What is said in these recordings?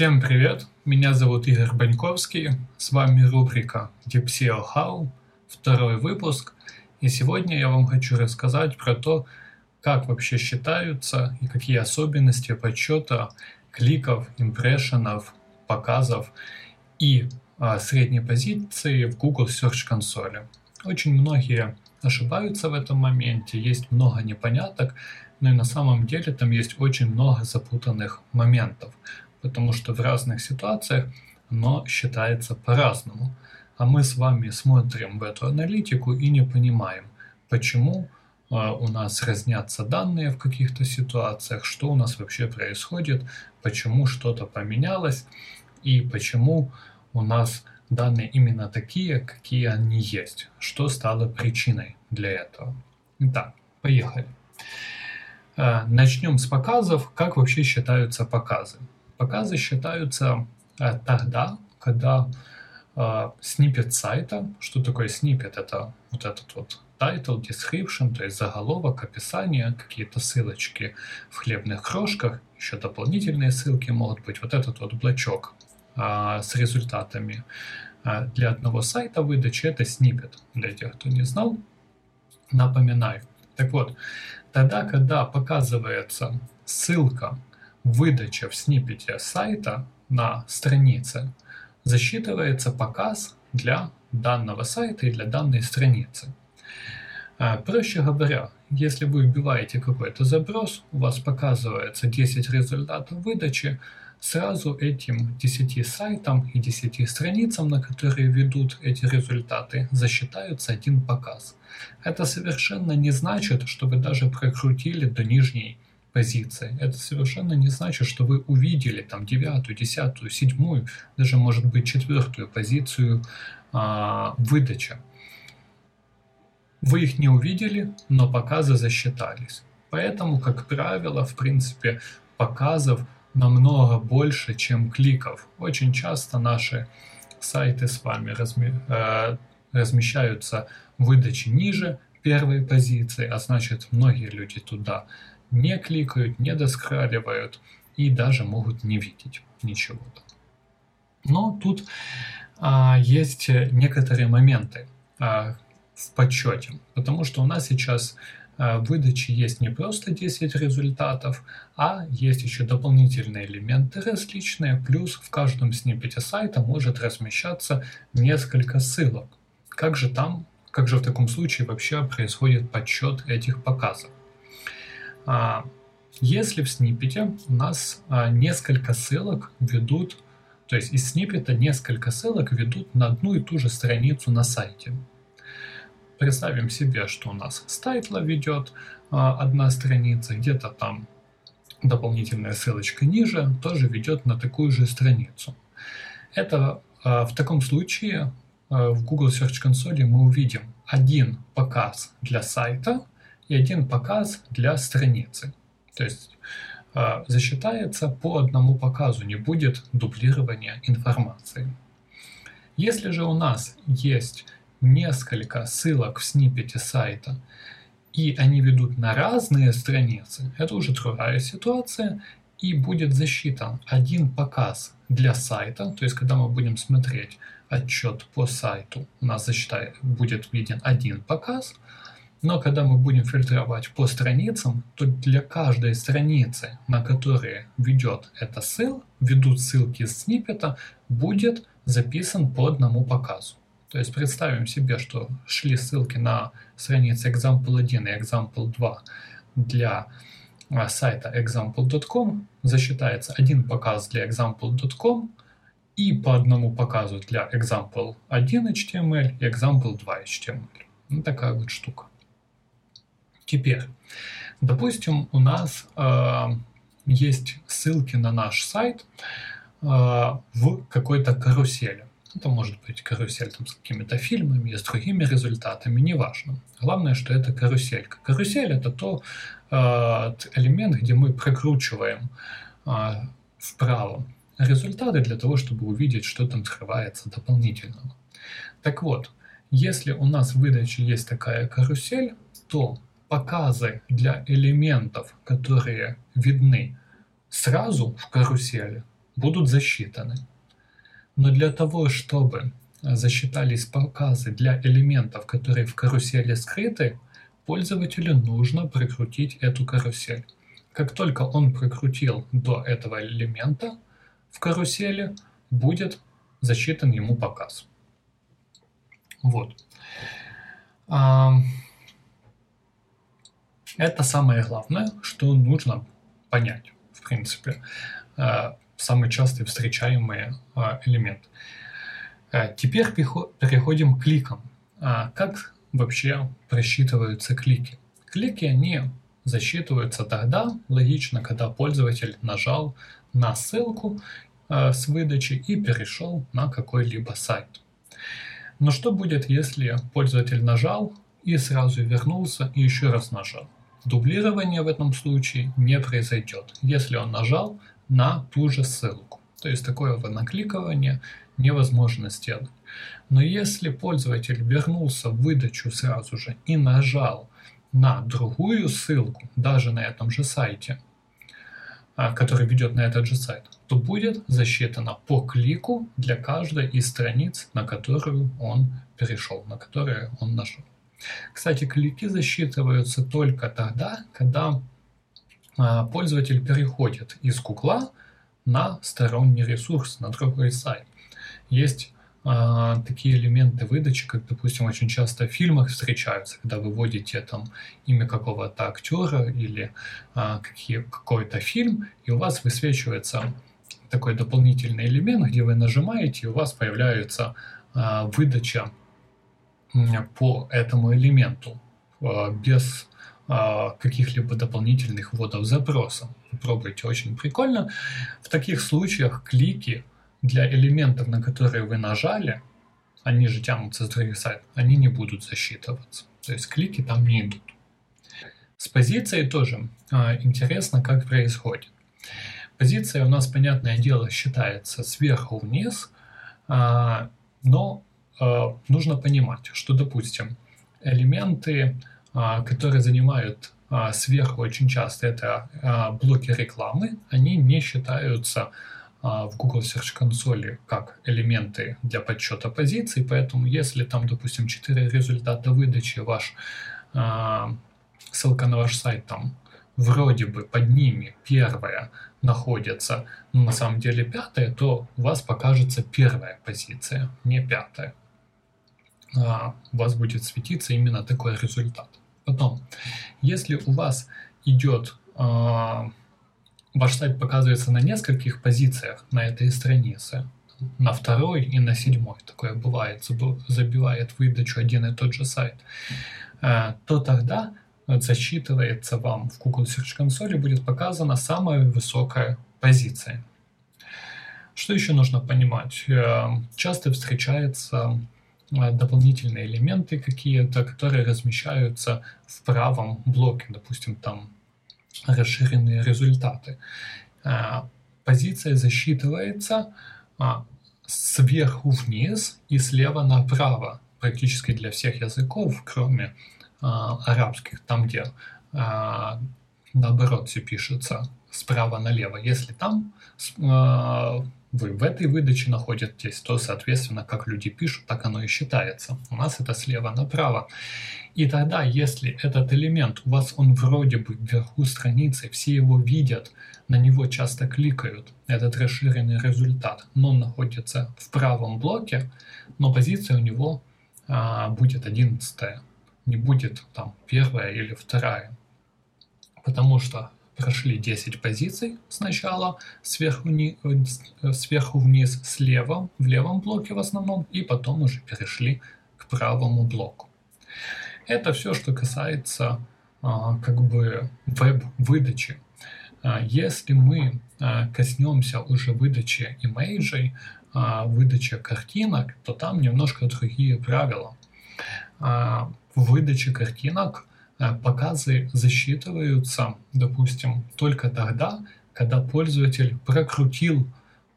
Всем привет, меня зовут Игорь Баньковский, с вами рубрика DeepSEO How, второй выпуск, и сегодня я вам хочу рассказать про то, как вообще считаются и какие особенности подсчета кликов, импрессионов, показов и а, средней позиции в Google Search консоли. Очень многие ошибаются в этом моменте, есть много непоняток, но и на самом деле там есть очень много запутанных моментов потому что в разных ситуациях оно считается по-разному. А мы с вами смотрим в эту аналитику и не понимаем, почему э, у нас разнятся данные в каких-то ситуациях, что у нас вообще происходит, почему что-то поменялось и почему у нас данные именно такие, какие они есть, что стало причиной для этого. Итак, поехали. Э, начнем с показов. Как вообще считаются показы? Показы считаются э, тогда, когда э, снипет сайта, что такое снипет, это вот этот вот title, description, то есть заголовок, описание, какие-то ссылочки в хлебных крошках, еще дополнительные ссылки могут быть, вот этот вот блочок э, с результатами э, для одного сайта выдачи, это снипет, для тех, кто не знал, напоминаю. Так вот, тогда, когда показывается ссылка выдача в сниппете сайта на странице засчитывается показ для данного сайта и для данной страницы. А, проще говоря, если вы вбиваете какой-то заброс, у вас показывается 10 результатов выдачи, сразу этим 10 сайтам и 10 страницам, на которые ведут эти результаты, засчитаются один показ. Это совершенно не значит, что вы даже прокрутили до нижней позиции. Это совершенно не значит, что вы увидели там девятую, десятую, седьмую, даже может быть четвертую позицию а, выдачи. Вы их не увидели, но показы засчитались. Поэтому, как правило, в принципе, показов намного больше, чем кликов. Очень часто наши сайты с вами разми, э, размещаются выдачи ниже первой позиции, а значит многие люди туда не кликают, не доскраливают и даже могут не видеть ничего. Но тут а, есть некоторые моменты а, в подсчете, потому что у нас сейчас а, в выдаче есть не просто 10 результатов, а есть еще дополнительные элементы различные, плюс в каждом сниппете сайта может размещаться несколько ссылок. Как же там, как же в таком случае вообще происходит подсчет этих показов? А, если в сниппете у нас а, несколько ссылок ведут, то есть из сниппета несколько ссылок ведут на одну и ту же страницу на сайте. Представим себе, что у нас с тайтла ведет а, одна страница, где-то там дополнительная ссылочка ниже тоже ведет на такую же страницу. Это в таком случае в Google Search Console мы увидим один показ для сайта и один показ для страницы. То есть э, засчитается по одному показу, не будет дублирования информации. Если же у нас есть несколько ссылок в сниппете сайта, и они ведут на разные страницы, это уже другая ситуация, и будет засчитан один показ для сайта, то есть когда мы будем смотреть отчет по сайту, у нас засчитает, будет виден один показ, но когда мы будем фильтровать по страницам, то для каждой страницы, на которые ведет эта ссылка, ведут ссылки из сниппета, будет записан по одному показу. То есть представим себе, что шли ссылки на страницы example1 и example2 для а, сайта example.com, засчитается один показ для example.com и по одному показу для example1 HTML и example2 HTML. Ну, такая вот штука. Теперь, допустим, у нас э, есть ссылки на наш сайт э, в какой-то карусели. Это может быть карусель там, с какими-то фильмами, с другими результатами, неважно. Главное, что это каруселька. Карусель это то э, элемент, где мы прокручиваем э, вправо результаты для того, чтобы увидеть, что там скрывается дополнительного. Так вот, если у нас в выдаче есть такая карусель, то показы для элементов, которые видны сразу в карусели, будут засчитаны. Но для того, чтобы засчитались показы для элементов, которые в карусели скрыты, пользователю нужно прокрутить эту карусель. Как только он прокрутил до этого элемента в карусели, будет засчитан ему показ. Вот. Это самое главное, что нужно понять, в принципе. А, самый часто встречаемый а, элемент. А, теперь переходим к кликам. Как вообще просчитываются клики? Клики, они засчитываются тогда, логично, когда пользователь нажал на ссылку с выдачи и перешел на какой-либо сайт. Но что будет, если пользователь нажал и сразу вернулся и еще раз нажал? Дублирование в этом случае не произойдет, если он нажал на ту же ссылку. То есть такое накликывание невозможно сделать. Но если пользователь вернулся в выдачу сразу же и нажал на другую ссылку, даже на этом же сайте, а, который ведет на этот же сайт, то будет засчитано по клику для каждой из страниц, на которую он перешел, на которые он нажал. Кстати, клики засчитываются только тогда, когда а, пользователь переходит из Гугла на сторонний ресурс, на другой сайт. Есть а, такие элементы выдачи, как, допустим, очень часто в фильмах встречаются, когда вы вводите там имя какого-то актера или а, какие, какой-то фильм, и у вас высвечивается такой дополнительный элемент, где вы нажимаете, и у вас появляется а, выдача по этому элементу а, без а, каких-либо дополнительных вводов запроса. Пробуйте, очень прикольно. В таких случаях клики для элементов, на которые вы нажали, они же тянутся с других сайтов, они не будут засчитываться. То есть клики там не идут. С позицией тоже э, интересно, как происходит. Позиция у нас, понятное дело, считается сверху вниз, э, но э, нужно понимать, что, допустим, элементы, э, которые занимают э, сверху очень часто, это э, блоки рекламы, они не считаются а, в Google Search консоли как элементы для подсчета позиций, поэтому если там, допустим, 4 результата выдачи, ваш а, ссылка на ваш сайт там вроде бы под ними первая находится, но на самом деле пятая, то у вас покажется первая позиция, не пятая. У вас будет светиться именно такой результат. Потом, если у вас идет а, ваш сайт показывается на нескольких позициях на этой странице, на второй и на седьмой, такое бывает, забивает выдачу один и тот же сайт, э, то тогда засчитывается вам в Google Search Console будет показана самая высокая позиция. Что еще нужно понимать? Э, часто встречаются э, дополнительные элементы какие-то, которые размещаются в правом блоке, допустим, там расширенные результаты. А, позиция засчитывается а, сверху вниз и слева направо, практически для всех языков, кроме а, арабских, там где наоборот все пишется справа налево. Если там вы в этой выдаче находитесь, то, соответственно, как люди пишут, так оно и считается. У нас это слева направо. И тогда, если этот элемент, у вас он вроде бы вверху страницы, все его видят, на него часто кликают, этот расширенный результат, но он находится в правом блоке, но позиция у него а, будет одиннадцатая, не будет там первая или вторая. Потому что прошли 10 позиций сначала, сверху, ни, э, сверху вниз слева, в левом блоке в основном, и потом уже перешли к правому блоку. Это все, что касается а, как бы веб-выдачи. А, если мы а, коснемся уже выдачи имейджей, выдачи картинок, то там немножко другие правила. В выдаче картинок показы засчитываются, допустим, только тогда, когда пользователь прокрутил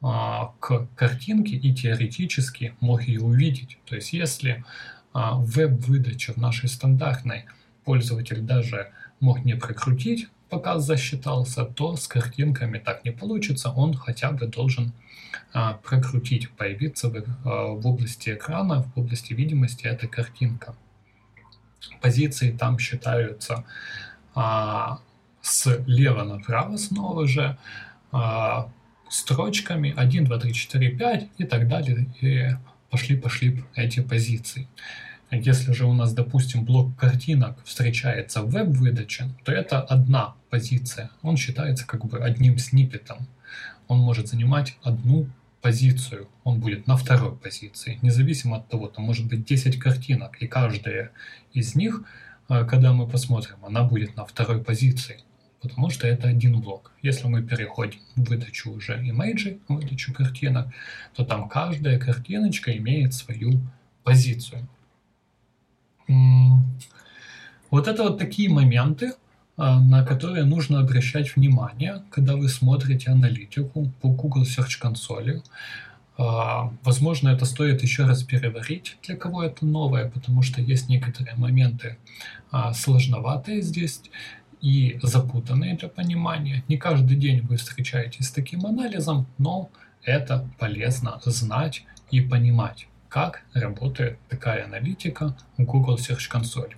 а, к картинке и теоретически мог ее увидеть. То есть если а, веб-выдача в нашей стандартной пользователь даже мог не прокрутить, пока засчитался, то с картинками так не получится, он хотя бы должен а, прокрутить, появиться в, а, в области экрана, в области видимости эта картинка. Позиции там считаются а, слева направо снова же, а, строчками 1, 2, 3, 4, 5 и так далее. И пошли-пошли эти позиции. Если же у нас, допустим, блок картинок встречается в веб-выдаче, то это одна позиция. Он считается как бы одним сниппетом. Он может занимать одну позицию. Он будет на второй позиции. Независимо от того, там может быть 10 картинок, и каждая из них, э, когда мы посмотрим, она будет на второй позиции потому что это один блок. Если мы переходим в выдачу уже имейджей, выдачу картинок, то там каждая картиночка имеет свою позицию. Вот это вот такие моменты, на которые нужно обращать внимание, когда вы смотрите аналитику по Google Search Console. А, возможно, это стоит еще раз переварить, для кого это новое, потому что есть некоторые моменты а, сложноватые здесь и запутанные для понимания. Не каждый день вы встречаетесь с таким анализом, но это полезно знать и понимать, как работает такая аналитика в Google Search Console.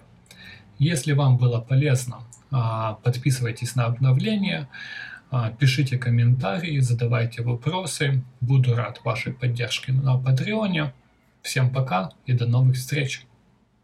Если вам было полезно, а, подписывайтесь на обновления, а, пишите комментарии, задавайте вопросы. Буду рад вашей поддержке на Патреоне. Всем пока и до новых встреч!